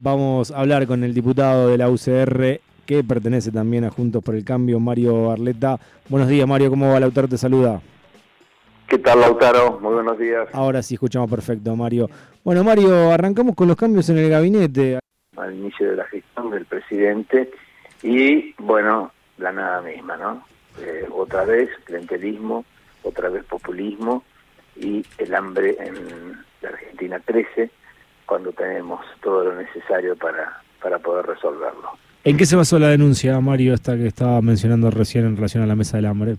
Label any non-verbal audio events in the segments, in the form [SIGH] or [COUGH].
Vamos a hablar con el diputado de la UCR que pertenece también a Juntos por el Cambio, Mario Arleta. Buenos días, Mario, ¿cómo va? Lautaro te saluda. ¿Qué tal, Lautaro? Muy buenos días. Ahora sí, escuchamos perfecto, Mario. Bueno, Mario, arrancamos con los cambios en el gabinete. Al inicio de la gestión del presidente y, bueno, la nada misma, ¿no? Eh, otra vez clientelismo, otra vez populismo y el hambre en la Argentina crece cuando tenemos todo lo necesario para, para poder resolverlo. ¿En qué se basó la denuncia, Mario, esta que estaba mencionando recién en relación a la mesa del hambre?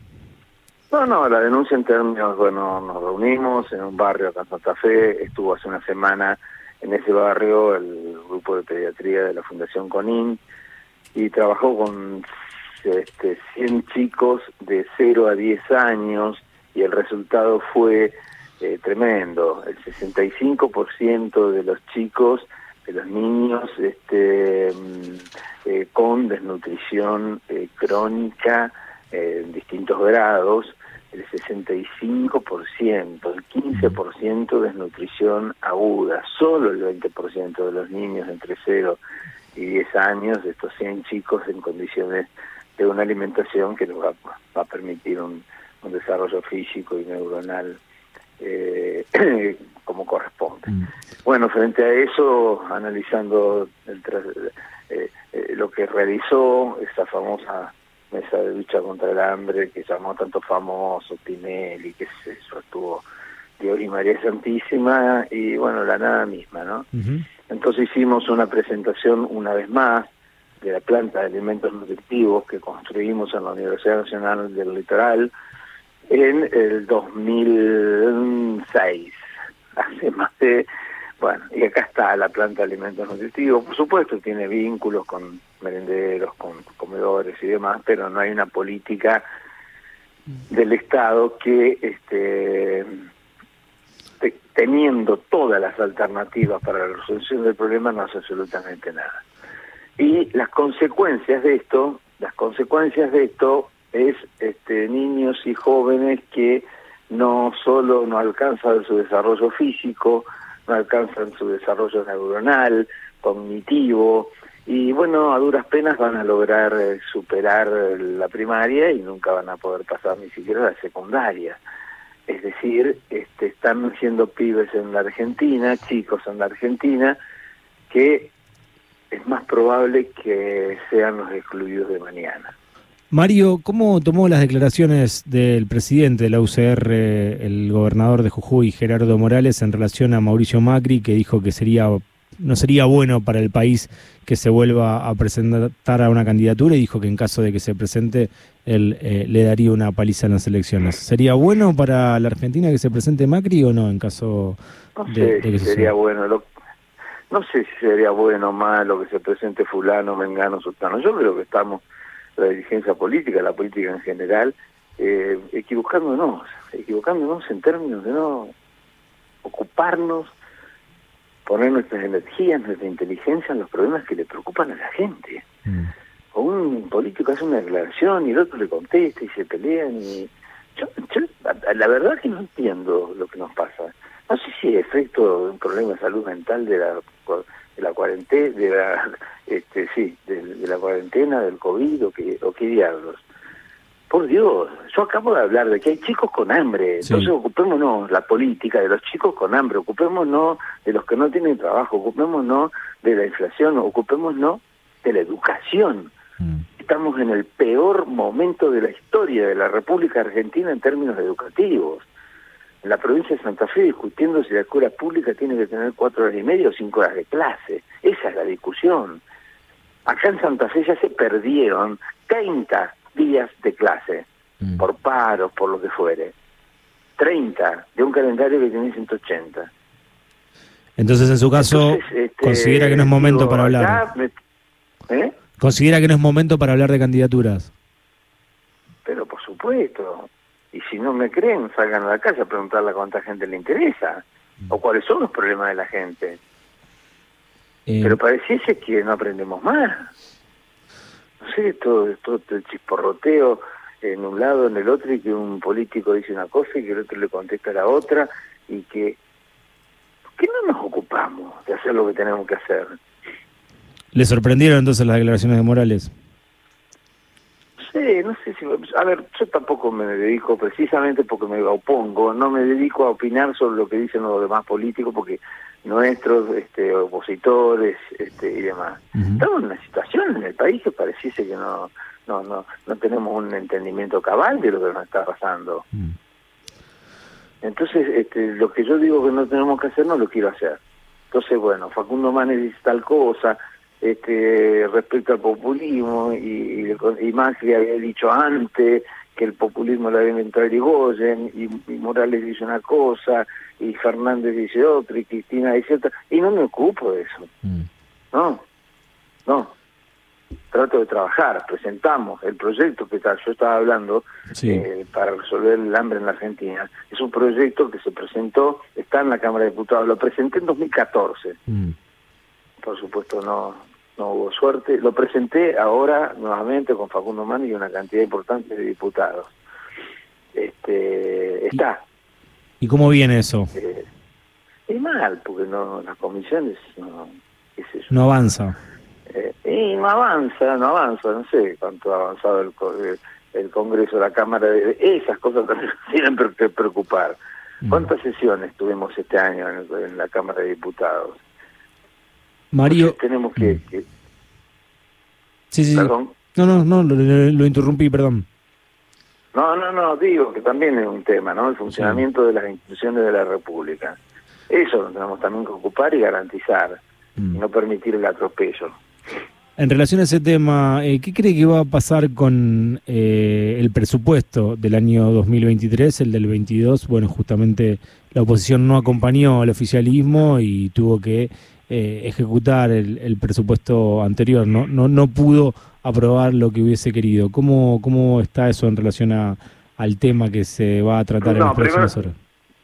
No, no, la denuncia en términos, bueno, nos reunimos en un barrio acá en Santa Fe, estuvo hace una semana en ese barrio el grupo de pediatría de la Fundación CONIN y trabajó con este, 100 chicos de 0 a 10 años y el resultado fue eh, tremendo. El 65% de los chicos, de los niños este, mm, eh, con desnutrición eh, crónica en distintos grados, el 65%, el 15% desnutrición aguda, solo el 20% de los niños entre 0 y 10 años, de estos 100 chicos en condiciones de una alimentación que les va, va a permitir un desarrollo físico y neuronal eh, [CLEARS THROAT] como corresponde. Mm. Bueno, frente a eso, analizando el, eh, eh, lo que realizó esa famosa mesa de lucha contra el hambre que llamó tanto famoso Tinelli, que se eso, estuvo Dios y María Santísima, y bueno, la nada misma, ¿no? Entonces hicimos una presentación una vez más de la planta de alimentos nutritivos que construimos en la Universidad Nacional del Litoral, en el 2006, hace más de, bueno, y acá está la planta de alimentos nutritivos, por supuesto tiene vínculos con merenderos, con comedores y demás, pero no hay una política del Estado que este teniendo todas las alternativas para la resolución del problema no hace absolutamente nada. Y las consecuencias de esto, las consecuencias de esto es este, niños y jóvenes que no solo no alcanzan su desarrollo físico, no alcanzan su desarrollo neuronal, cognitivo, y bueno, a duras penas van a lograr eh, superar la primaria y nunca van a poder pasar ni siquiera la secundaria. Es decir, este, están siendo pibes en la Argentina, chicos en la Argentina, que es más probable que sean los excluidos de mañana. Mario, ¿cómo tomó las declaraciones del presidente de la UCR, el gobernador de Jujuy, Gerardo Morales, en relación a Mauricio Macri, que dijo que sería no sería bueno para el país que se vuelva a presentar a una candidatura y dijo que en caso de que se presente, él eh, le daría una paliza en las elecciones. ¿Sería bueno para la Argentina que se presente Macri o no en caso de, que sería bueno? no sé si sería bueno o malo que se presente fulano, mengano, sultano. Yo creo que estamos la dirigencia política, la política en general, eh, equivocándonos, equivocándonos en términos de no ocuparnos, poner nuestras energías, nuestra inteligencia en los problemas que le preocupan a la gente. Mm. O un político hace una declaración y el otro le contesta y se pelean y... Yo, la verdad que no entiendo lo que nos pasa. No sé si es efecto de un problema de salud mental de la de la cuarentena, de la, [LAUGHS] este, sí, de, la cuarentena, del COVID o qué, o qué diablos. Por Dios, yo acabo de hablar de que hay chicos con hambre, entonces ocupémonos la política de los chicos con hambre, ocupémonos de los que no tienen trabajo, ocupémonos de la inflación, ocupémonos de la educación. Mm. Estamos en el peor momento de la historia de la República Argentina en términos educativos en la provincia de Santa Fe discutiendo si la escuela pública tiene que tener cuatro horas y media o cinco horas de clase. Esa es la discusión. Acá en Santa Fe ya se perdieron 30 días de clase, mm. por paros, por lo que fuere. 30 de un calendario que tiene 180. Entonces, en su caso, este, considera que no es momento para hablar. ¿eh? Considera que no es momento para hablar de candidaturas. Pero por supuesto, y si no me creen, salgan a la calle a preguntarle a cuánta gente le interesa o cuáles son los problemas de la gente. Eh, Pero pareciese que no aprendemos más. No sé, todo, todo el chisporroteo en un lado, en el otro, y que un político dice una cosa y que el otro le contesta la otra, y que... ¿Por qué no nos ocupamos de hacer lo que tenemos que hacer? ¿Le sorprendieron entonces las declaraciones de Morales? A ver, yo tampoco me dedico, precisamente porque me opongo, no me dedico a opinar sobre lo que dicen los demás políticos, porque nuestros este, opositores este, y demás. Estamos en una situación en el país que pareciese que no, no, no, no tenemos un entendimiento cabal de lo que nos está pasando. Mm. Entonces, este, lo que yo digo que no tenemos que hacer, no lo quiero hacer. Entonces, bueno, Facundo Manes dice tal cosa, este, respecto al populismo, y, y, Macri había dicho antes que el populismo lo había inventado Irigoyen, y, y Morales dice una cosa, y Fernández dice otra, y Cristina dice otra, y no me ocupo de eso. Mm. No, no trato de trabajar, presentamos el proyecto que yo estaba hablando eh, para resolver el hambre en la Argentina. Es un proyecto que se presentó, está en la Cámara de Diputados, lo presenté en 2014. Mm. Por supuesto no no hubo suerte. Lo presenté ahora nuevamente con Facundo Mani y una cantidad importante de diputados. Este Está. ¿Y cómo viene eso? Eh, es mal, porque no las comisiones no, no avanza. Eh, y no avanza, no avanza, no sé cuánto ha avanzado el, el, Congreso, la Cámara, de, esas cosas también [LAUGHS] tienen que preocupar. Mm. ¿Cuántas sesiones tuvimos este año en, la Cámara de Diputados? Mario... tenemos que, mm. Sí, sí, ¿Perdón? No, no, no, lo, interrumpí, perdón. No, no, no, digo que también es un tema, ¿no? El funcionamiento de las instituciones de la República. Eso lo tenemos también que ocupar y garantizar, y mm. no permitir el atropello. En relación a ese tema, eh, ¿qué cree que va a pasar con eh, el presupuesto del año 2023, el del 22? Bueno, justamente la oposición no acompañó al oficialismo y tuvo que eh, ejecutar el, presupuesto anterior, ¿no? ¿no? No pudo aprobar lo que hubiese querido. ¿Cómo, cómo está eso en relación a, al tema que se va a tratar en las próximas horas?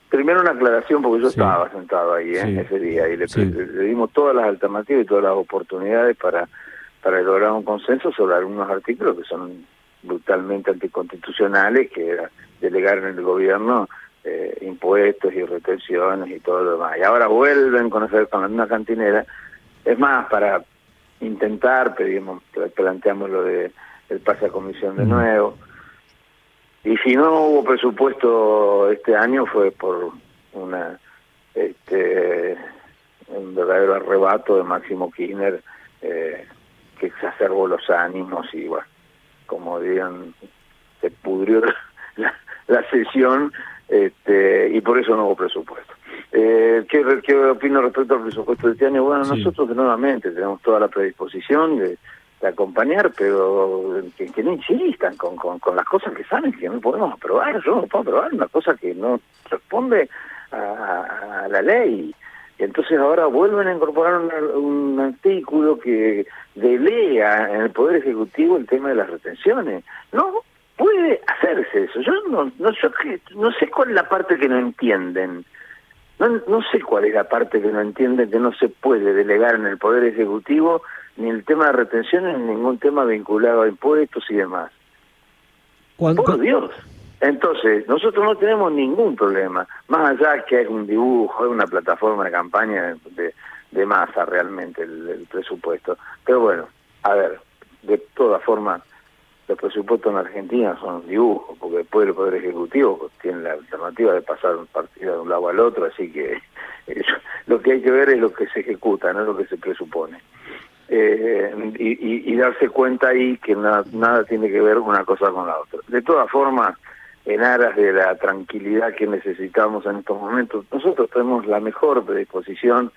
Primero una aclaración, porque yo estaba sentado ahí en ese día y le, le dimos todas las alternativas y todas las oportunidades para para lograr un consenso sobre algunos artículos que son brutalmente anticonstitucionales, que era delegar en el gobierno eh, impuestos y retenciones y todo lo demás. Y ahora vuelven con, con la misma cantinera. Es más, para intentar, pedimos, planteamos lo de el pase a comisión de nuevo. Y si no hubo presupuesto este año fue por una este un verdadero arrebato de Máximo Kirchner eh, que exacerbó los ánimos y bueno, como dirían, se pudrió [LAUGHS] la, sesión este, y por eso no hubo presupuesto. Eh, ¿qué, ¿Qué opino respecto al presupuesto de este año? Bueno, nosotros nuevamente tenemos toda la predisposición de, acompañar, pero que, no insistan con, con, las cosas que saben que no podemos aprobar. Yo no puedo aprobar una cosa que no responde a la ley. Entonces ahora vuelven a incorporar un, artículo que delea en el Poder Ejecutivo el tema de las retenciones. No puede hacerse eso. Yo no, no, no sé cuál es la parte que no entienden. No, no sé cuál es la parte que no entienden que no se puede delegar en el Poder Ejecutivo ni el tema de retenciones ni ningún tema vinculado a impuestos y demás. Por Dios. Entonces, nosotros no tenemos ningún problema, más allá que es un dibujo, es una plataforma de campaña de, de masa realmente el, presupuesto. Pero bueno, a ver, de todas formas, los presupuestos en Argentina son dibujos, porque después el Poder Ejecutivo tiene la alternativa de pasar un partido de un lado al otro, así que [LAUGHS] lo que hay que ver es lo que se ejecuta, no lo que se presupone. Eh, y, y, darse cuenta ahí que nada, nada tiene que ver una cosa con la otra. De todas formas, en aras de la tranquilidad que necesitamos en estos momentos. Nosotros tenemos la mejor predisposición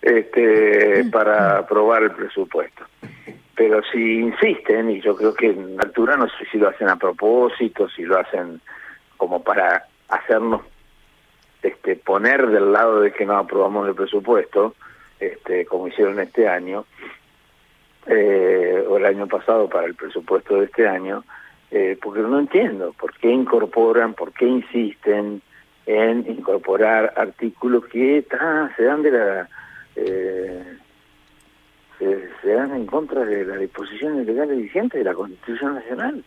este, [CLEARS THROAT] para aprobar el presupuesto. Pero si insisten, y yo creo que en altura no sé si lo hacen a propósito, si lo hacen como para hacernos este, poner del lado de que no aprobamos el presupuesto, este, como hicieron este año, eh, o el año pasado para el presupuesto de este año, eh, porque no entiendo por qué incorporan, por qué insisten en incorporar artículos que se dan de la eh, se, dan en contra de las disposiciones legales vigentes de la Constitución Nacional.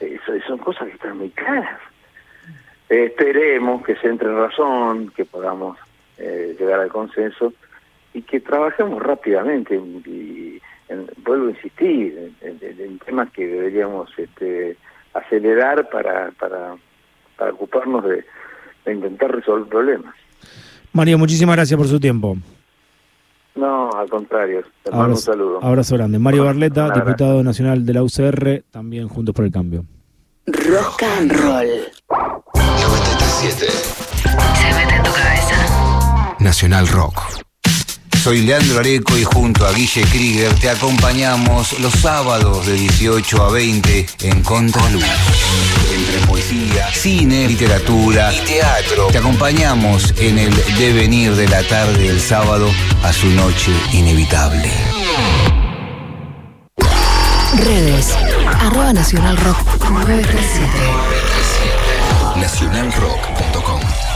Eso, son cosas que están muy claras. esperemos que se entre en razón, que podamos eh, llegar al consenso y que trabajemos rápidamente y, vuelvo a insistir en, temas que deberíamos este, acelerar para, para, para ocuparnos de, intentar resolver problemas. Mario, muchísimas gracias por su tiempo. No, al contrario. Te mando un saludo. Abrazo grande. Mario Barleta, diputado nacional de la UCR, también Juntos por el Cambio. Rock and Roll. 97. Se mete en tu cabeza. Nacional Rock. Soy Leandro Areco y junto a Guille Krieger te acompañamos los sábados de 18 a 20 en Contraluz. Entre poesía, cine, literatura y teatro. Te acompañamos en el devenir de la tarde del sábado a su noche inevitable. Redes. Arroba Nacional Rock 937. Nacionalrock.com